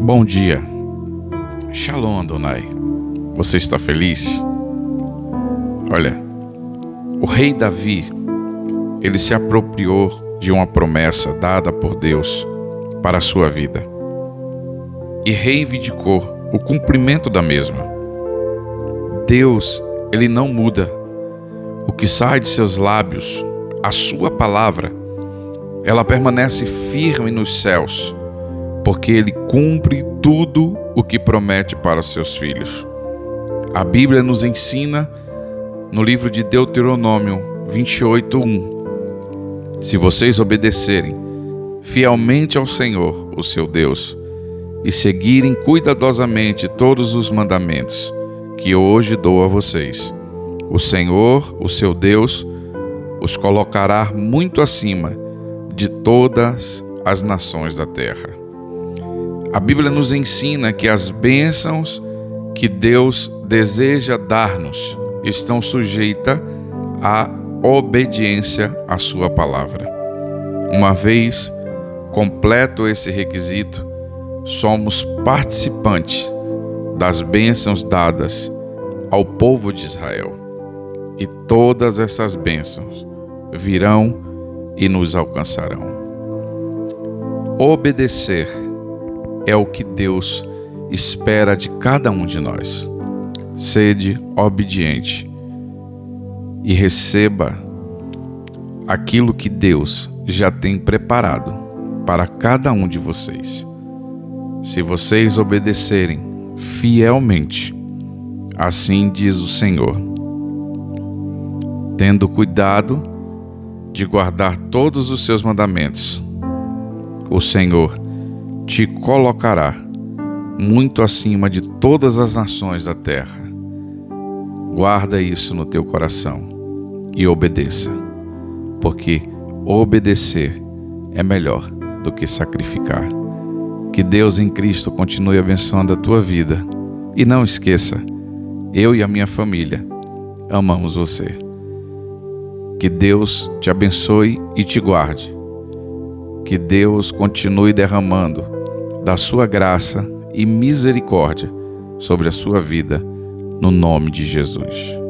Bom dia. Shalom, Adonai. Você está feliz? Olha, o rei Davi, ele se apropriou de uma promessa dada por Deus para a sua vida e reivindicou o cumprimento da mesma. Deus, ele não muda. O que sai de seus lábios, a sua palavra, ela permanece firme nos céus porque ele cumpre tudo o que promete para seus filhos. A Bíblia nos ensina no livro de Deuteronômio 28:1. Se vocês obedecerem fielmente ao Senhor, o seu Deus, e seguirem cuidadosamente todos os mandamentos que hoje dou a vocês, o Senhor, o seu Deus, os colocará muito acima de todas as nações da terra. A Bíblia nos ensina que as bênçãos que Deus deseja dar-nos estão sujeitas à obediência à Sua palavra. Uma vez completo esse requisito, somos participantes das bênçãos dadas ao povo de Israel. E todas essas bênçãos virão e nos alcançarão. Obedecer é o que Deus espera de cada um de nós. Sede obediente e receba aquilo que Deus já tem preparado para cada um de vocês. Se vocês obedecerem fielmente, assim diz o Senhor, tendo cuidado de guardar todos os seus mandamentos, o Senhor te colocará muito acima de todas as nações da terra. Guarda isso no teu coração e obedeça, porque obedecer é melhor do que sacrificar. Que Deus em Cristo continue abençoando a tua vida. E não esqueça, eu e a minha família amamos você. Que Deus te abençoe e te guarde. Que Deus continue derramando da sua graça e misericórdia sobre a sua vida, no nome de Jesus.